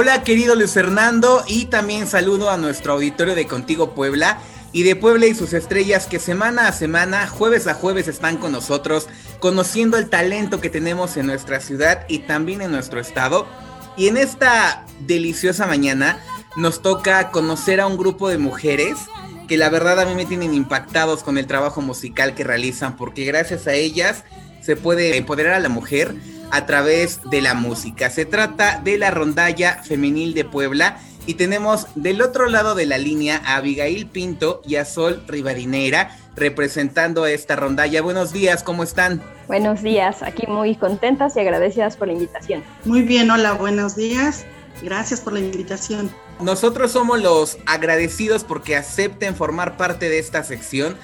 Hola querido Luis Fernando y también saludo a nuestro auditorio de Contigo Puebla y de Puebla y sus estrellas que semana a semana, jueves a jueves están con nosotros conociendo el talento que tenemos en nuestra ciudad y también en nuestro estado. Y en esta deliciosa mañana nos toca conocer a un grupo de mujeres que la verdad a mí me tienen impactados con el trabajo musical que realizan porque gracias a ellas se puede empoderar a la mujer a través de la música. Se trata de la rondalla femenil de Puebla y tenemos del otro lado de la línea a Abigail Pinto y a Sol Rivarinera representando a esta rondalla. Buenos días, ¿cómo están? Buenos días, aquí muy contentas y agradecidas por la invitación. Muy bien, hola, buenos días. Gracias por la invitación. Nosotros somos los agradecidos porque acepten formar parte de esta sección.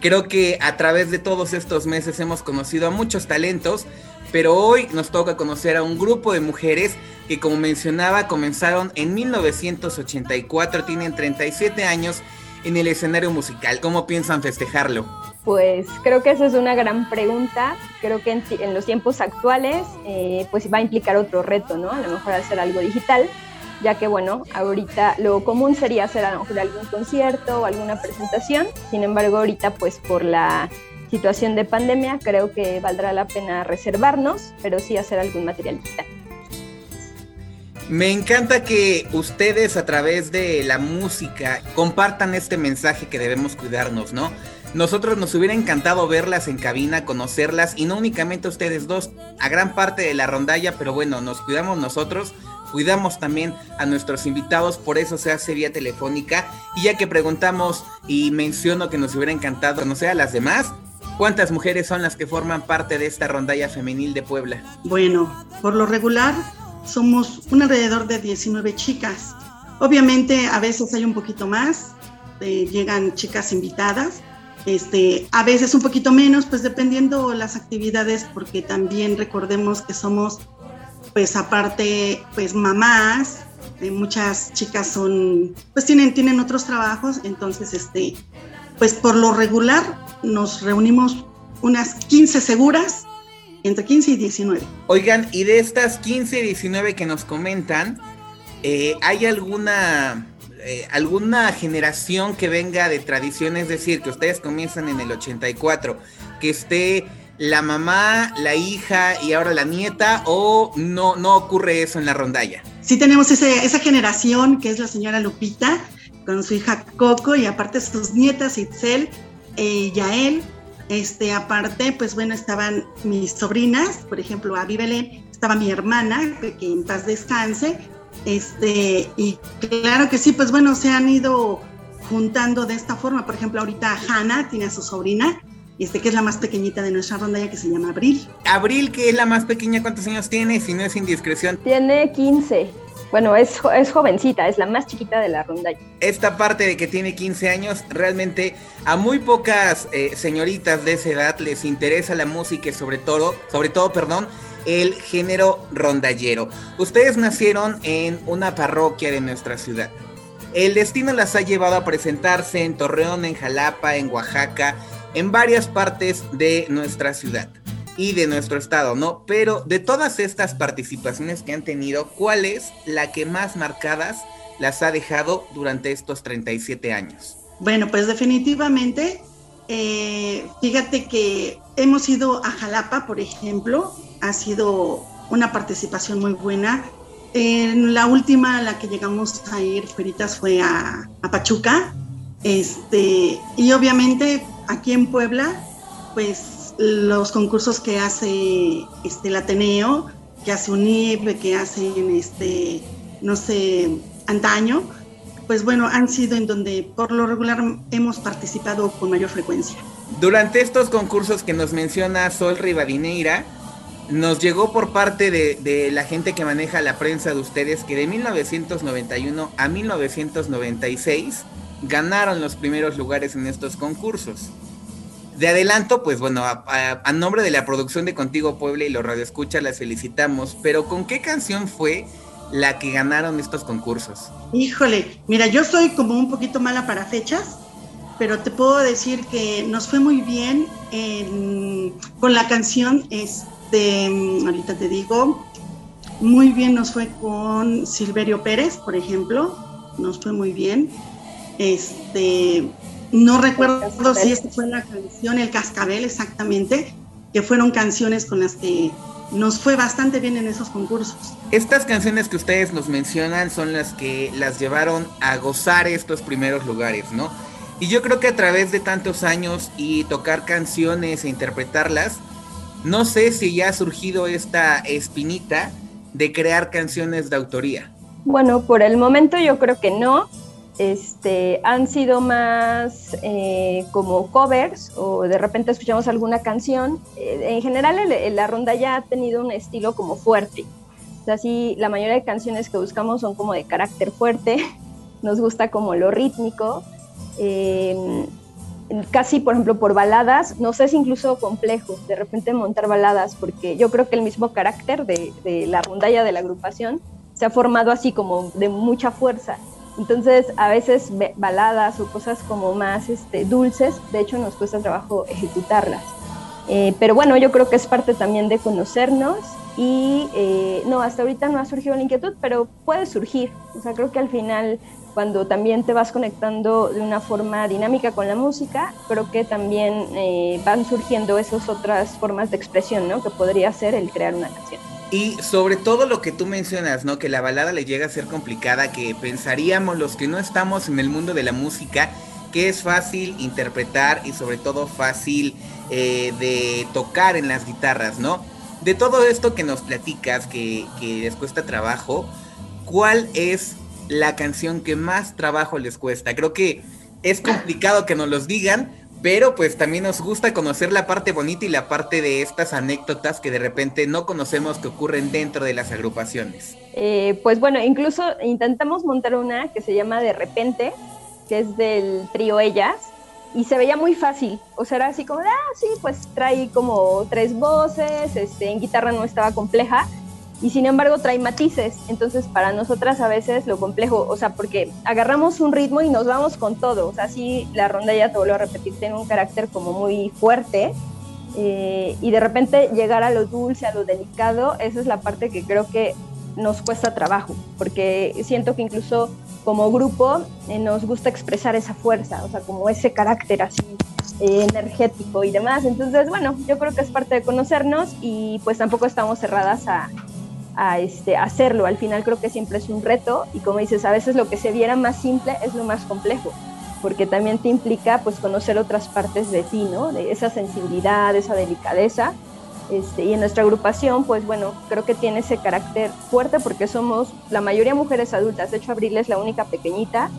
Creo que a través de todos estos meses hemos conocido a muchos talentos, pero hoy nos toca conocer a un grupo de mujeres que como mencionaba comenzaron en 1984, tienen 37 años en el escenario musical. ¿Cómo piensan festejarlo? Pues creo que esa es una gran pregunta. Creo que en, los tiempos actuales eh, pues va a implicar otro reto, ¿no? A lo mejor hacer algo digital, ya que bueno, ahorita lo común sería hacer a lo mejor algún concierto o alguna presentación. Sin embargo, ahorita pues por la situación de pandemia, creo que valdrá la pena reservarnos, pero sí hacer algún material. Me encanta que ustedes a través de la música compartan este mensaje que debemos cuidarnos, ¿no? Nosotros nos hubiera encantado verlas en cabina, conocerlas y no únicamente ustedes dos, a gran parte de la rondalla, pero bueno, nos cuidamos nosotros, cuidamos también a nuestros invitados, por eso se hace vía telefónica. Y ya que preguntamos y menciono que nos hubiera encantado conocer a las demás, ¿Cuántas mujeres son las que forman parte de esta rondalla femenil de Puebla? Bueno, por lo regular somos un alrededor de 19 chicas. Obviamente a veces hay un poquito más, eh, llegan chicas invitadas, este, a veces un poquito menos, pues dependiendo las actividades, porque también recordemos que somos, pues aparte, pues mamás, eh, muchas chicas son, pues tienen, tienen otros trabajos, entonces, este, pues por lo regular nos reunimos unas 15 seguras, entre 15 y 19. Oigan, y de estas 15 y 19 que nos comentan, eh, ¿hay alguna, eh, alguna generación que venga de tradición? Es decir, que ustedes comienzan en el 84, que esté la mamá, la hija y ahora la nieta, o no, no ocurre eso en la rondalla? Sí tenemos esa generación que es la señora Lupita, con su hija Coco y aparte sus nietas Itzel y Yael. Este, aparte, pues bueno, estaban mis sobrinas, por ejemplo, Avi Belén, estaba mi hermana, que en paz descanse, este, y claro que sí, pues bueno, se han ido juntando de esta forma. Por ejemplo, ahorita Hanna tiene a su sobrina, este, que es la más pequeñita de nuestra ronda, ya que se llama Abril. Abril, que es la más pequeña, ¿cuántos años tiene? Si no es indiscreción. Tiene 15. Bueno, es, es jovencita, es la más chiquita de la ronda. Esta parte de que tiene 15 años, realmente a muy pocas eh, señoritas de esa edad les interesa la música y sobre todo, sobre todo, perdón, el género rondallero. Ustedes nacieron en una parroquia de nuestra ciudad. El destino las ha llevado a presentarse en Torreón, en Jalapa, en Oaxaca, en varias partes de nuestra ciudad y de nuestro estado, ¿no? Pero de todas estas participaciones que han tenido, ¿cuál es la que más marcadas las ha dejado durante estos 37 años? Bueno, pues definitivamente, eh, fíjate que hemos ido a Jalapa, por ejemplo, ha sido una participación muy buena. En la última, la que llegamos a ir, Feritas, fue a, a Pachuca. Este, y obviamente aquí en Puebla, pues los concursos que hace este, el Ateneo, que hace UNIP, que hacen, este, no sé, antaño, pues bueno, han sido en donde por lo regular hemos participado con mayor frecuencia. Durante estos concursos que nos menciona Sol Rivadineira, nos llegó por parte de, la gente que maneja la prensa de ustedes que de 1991 a 1996 ganaron los primeros lugares en estos concursos. De adelanto, pues bueno, a, nombre de la producción de Contigo Puebla y los Escucha las felicitamos, pero ¿con qué canción fue la que ganaron estos concursos? Híjole, mira, yo soy como un poquito mala para fechas, pero te puedo decir que nos fue muy bien con la canción es este, ahorita te digo, muy bien nos fue con Silverio Pérez, por ejemplo, nos fue muy bien. Este, no recuerdo si esta fue la canción El Cascabel exactamente, que fueron canciones con las que nos fue bastante bien en esos concursos. Estas canciones que ustedes nos mencionan son las que las llevaron a gozar estos primeros lugares, ¿no? Y yo creo que a través de tantos años y tocar canciones e interpretarlas, no sé si ya ha surgido esta espinita de crear canciones de autoría. Bueno, por el momento yo creo que no. Este, han sido más eh, como covers o de repente escuchamos alguna canción. Eh, en general la ronda ya ha tenido un estilo como fuerte. O sea, sí, la mayoría de canciones que buscamos son como de carácter fuerte. Nos gusta como lo rítmico. Eh, casi, por ejemplo, por baladas, no sé si incluso complejo de repente montar baladas, porque yo creo que el mismo carácter de, la rondalla de la agrupación se ha formado así como de mucha fuerza. Entonces, a veces baladas o cosas como más este, dulces, de hecho nos cuesta trabajo ejecutarlas. Eh, pero bueno, yo creo que es parte también de conocernos y eh, no, hasta ahorita no ha surgido la inquietud, pero puede surgir. O sea, creo que al final cuando también te vas conectando de una forma dinámica con la música, creo que también eh, van surgiendo esas otras formas de expresión, ¿no? Que podría ser el crear una canción. Y sobre todo lo que tú mencionas, ¿no? Que la balada le llega a ser complicada, que pensaríamos los que no estamos en el mundo de la música, que es fácil interpretar y sobre todo fácil eh, de tocar en las guitarras, ¿no? De todo esto que nos platicas, que, que les cuesta trabajo, ¿cuál es la canción que más trabajo les cuesta. Creo que es complicado que nos los digan, pero pues también nos gusta conocer la parte bonita y la parte de estas anécdotas que de repente no conocemos que ocurren dentro de las agrupaciones. Eh, pues bueno, incluso intentamos montar una que se llama De repente, que es del trío Ellas, y se veía muy fácil, o sea, era así como, ah, sí, pues trae como tres voces, este, en guitarra no estaba compleja, y sin embargo trae matices. Entonces, para nosotras a veces lo complejo, o sea, porque agarramos un ritmo y nos vamos con todo. O sea, sí, la ronda ya te vuelvo a repetir, tiene un carácter como muy fuerte. Eh, y de repente llegar a lo dulce, a lo delicado, esa es la parte que creo que nos cuesta trabajo, porque siento que incluso como grupo eh, nos gusta expresar esa fuerza, o sea, como ese carácter así eh, energético y demás. Entonces, bueno, yo creo que es parte de conocernos y pues tampoco estamos cerradas a, este, hacerlo. Al final creo que siempre es un reto y como dices, a veces lo que se viera más simple es lo más complejo, porque también te implica pues conocer otras partes de ti, ¿no? De esa sensibilidad, esa delicadeza. Este, y en nuestra agrupación, pues bueno, creo que tiene ese carácter fuerte porque somos la mayoría mujeres adultas. De hecho, Abril es la única pequeñita.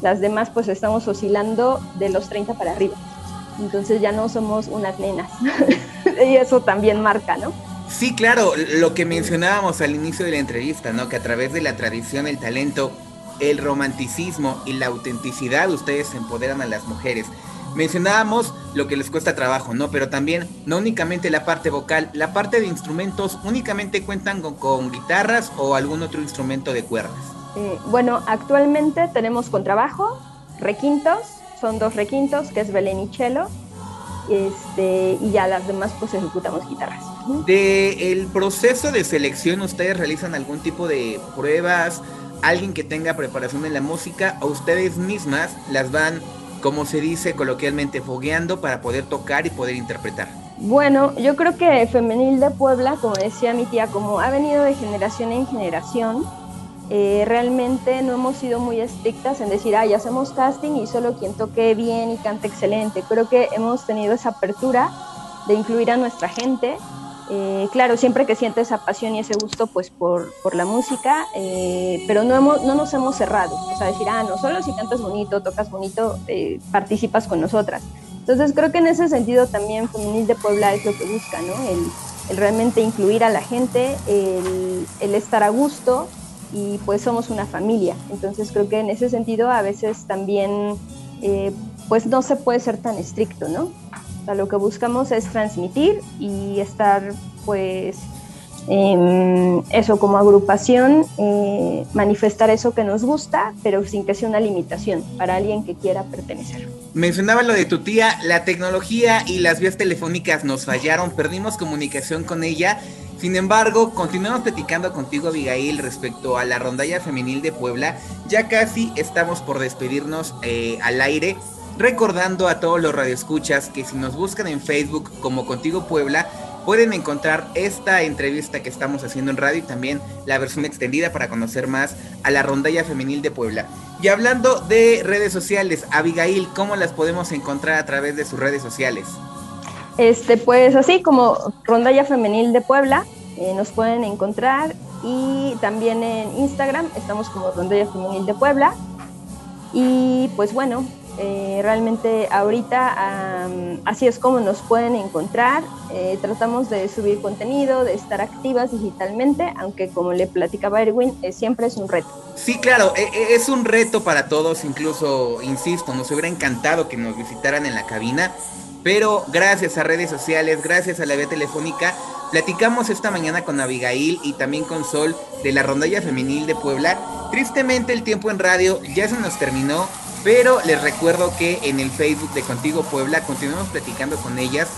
Las demás pues estamos oscilando de los 30 para arriba. Entonces ya no somos unas nenas. y eso también marca, ¿no? Sí, claro, lo que mencionábamos al inicio de la entrevista, ¿no? Que a través de la tradición, el talento, el romanticismo y la autenticidad ustedes empoderan a las mujeres. Mencionábamos lo que les cuesta trabajo, ¿no? Pero también, no únicamente la parte vocal, la parte de instrumentos únicamente cuentan con, guitarras o algún otro instrumento de cuerdas. Eh, bueno, actualmente tenemos contrabajo, requintos, son dos requintos, que es Belén y Chelo, este, y ya las demás pues ejecutamos guitarras. De el proceso de selección, ¿ustedes realizan algún tipo de pruebas? ¿Alguien que tenga preparación en la música? ¿O ustedes mismas las van, como se dice coloquialmente, fogueando para poder tocar y poder interpretar? Bueno, yo creo que Femenil de Puebla, como decía mi tía, como ha venido de generación en generación, eh, realmente no hemos sido muy estrictas en decir, ay, hacemos casting y solo quien toque bien y cante excelente. Creo que hemos tenido esa apertura de incluir a nuestra gente eh, claro, siempre que siente esa pasión y ese gusto pues por, por la música, eh, pero no, hemos, no nos hemos cerrado, o sea, decir, ah, no, solo si cantas bonito, tocas bonito, eh, participas con nosotras, Entonces creo que en ese sentido también Femenil de Puebla es lo que busca, ¿no? El, realmente incluir a la gente, el, estar a gusto y pues somos una familia. Entonces creo que en ese sentido a veces también pues no se puede ser tan estricto, ¿no? Sea, lo que buscamos es transmitir y estar pues eso como agrupación, eh, manifestar eso que nos gusta, pero sin que sea una limitación para alguien que quiera pertenecer. Mencionaba lo de tu tía, la tecnología y las vías telefónicas nos fallaron, perdimos comunicación con ella. Sin embargo, continuamos platicando contigo, Abigail, respecto a la rondalla femenil de Puebla. Ya casi estamos por despedirnos eh, al aire recordando a todos los radioescuchas que si nos buscan en Facebook como Contigo Puebla, pueden encontrar esta entrevista que estamos haciendo en radio y también la versión extendida para conocer más a la rondalla femenil de Puebla. Y hablando de redes sociales, Abigail, ¿cómo las podemos encontrar a través de sus redes sociales? Este, pues así como Rondalla Femenil de Puebla, eh, nos pueden encontrar y también en Instagram estamos como Rondalla Femenil de Puebla. Y pues bueno, eh, realmente ahorita así es como nos pueden encontrar. Eh, tratamos de subir contenido, de estar activas digitalmente, aunque como le platicaba Erwin, eh, siempre es un reto. Sí, claro, e, e, es un reto para todos, incluso, insisto, nos hubiera encantado que nos visitaran en la cabina, pero gracias a redes sociales, gracias a la vía telefónica, platicamos esta mañana con Abigail y también con Sol de la Rondalla Femenil de Puebla. Tristemente el tiempo en radio ya se nos terminó, pero les recuerdo que en el Facebook de Contigo Puebla continuamos platicando con ellas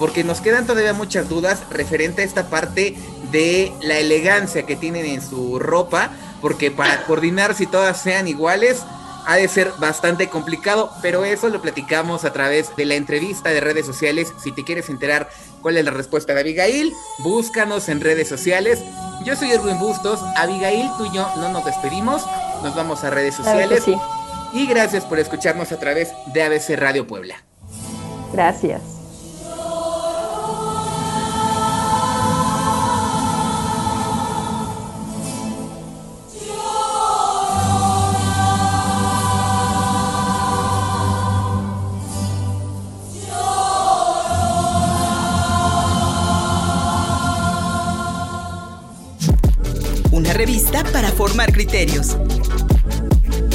porque nos quedan todavía muchas dudas referente a esta parte de la elegancia que tienen en su ropa, porque para coordinar si todas sean iguales ha de ser bastante complicado, pero eso lo platicamos a través de la entrevista de redes sociales. Si te quieres enterar cuál es la respuesta de Abigail, búscanos en redes sociales. Yo soy Erwin Bustos, Abigail, tú y yo no nos despedimos, nos vamos a redes sociales y gracias por escucharnos a través de ABC Radio Puebla. Gracias. Una revista para formar criterios.